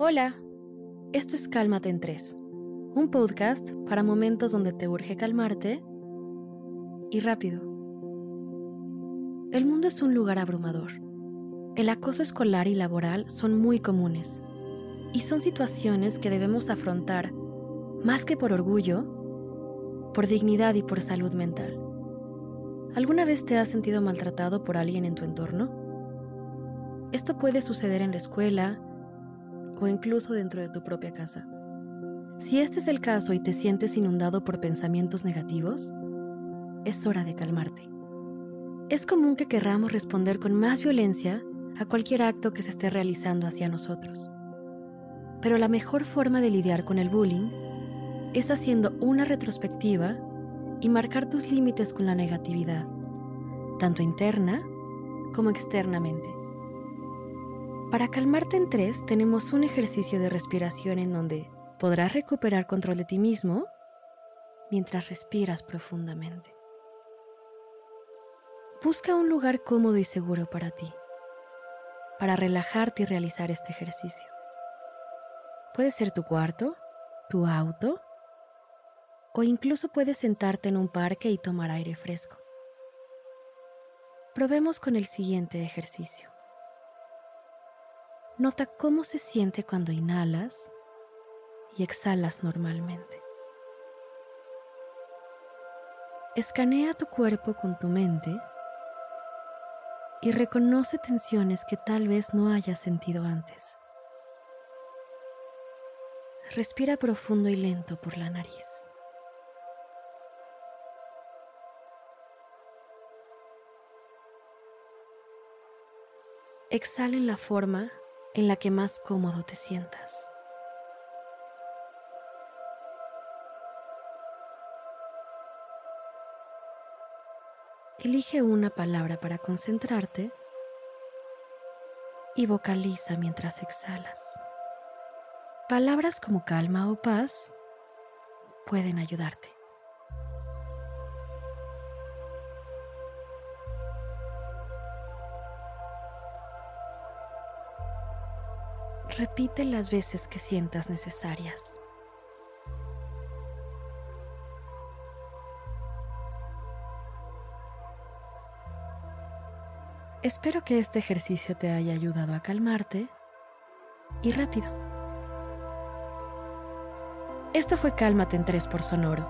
Hola, esto es Cálmate en Tres, un podcast para momentos donde te urge calmarte y rápido. El mundo es un lugar abrumador. El acoso escolar y laboral son muy comunes y son situaciones que debemos afrontar más que por orgullo, por dignidad y por salud mental. ¿Alguna vez te has sentido maltratado por alguien en tu entorno? Esto puede suceder en la escuela, o incluso dentro de tu propia casa. Si este es el caso y te sientes inundado por pensamientos negativos, es hora de calmarte. Es común que querramos responder con más violencia a cualquier acto que se esté realizando hacia nosotros. Pero la mejor forma de lidiar con el bullying es haciendo una retrospectiva y marcar tus límites con la negatividad, tanto interna como externamente. Para calmarte en tres tenemos un ejercicio de respiración en donde podrás recuperar control de ti mismo mientras respiras profundamente. Busca un lugar cómodo y seguro para ti, para relajarte y realizar este ejercicio. Puede ser tu cuarto, tu auto, o incluso puedes sentarte en un parque y tomar aire fresco. Probemos con el siguiente ejercicio. Nota cómo se siente cuando inhalas y exhalas normalmente. Escanea tu cuerpo con tu mente y reconoce tensiones que tal vez no hayas sentido antes. Respira profundo y lento por la nariz. Exhala en la forma en la que más cómodo te sientas. Elige una palabra para concentrarte y vocaliza mientras exhalas. Palabras como calma o paz pueden ayudarte. Repite las veces que sientas necesarias. Espero que este ejercicio te haya ayudado a calmarte y rápido. Esto fue Cálmate en 3 por Sonoro,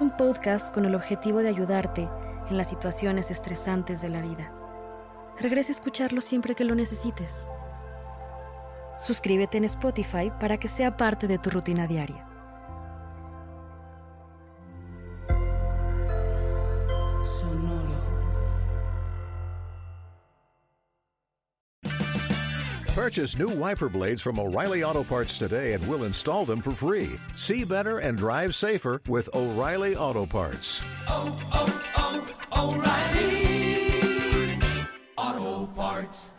un podcast con el objetivo de ayudarte en las situaciones estresantes de la vida. Regresa a escucharlo siempre que lo necesites. Suscríbete en Spotify para que sea parte de tu rutina diaria. Purchase new wiper blades from O'Reilly Auto Parts today and we'll install them for free. See better and drive safer with O'Reilly Auto Parts. Oh, oh, oh, O'Reilly Auto Parts.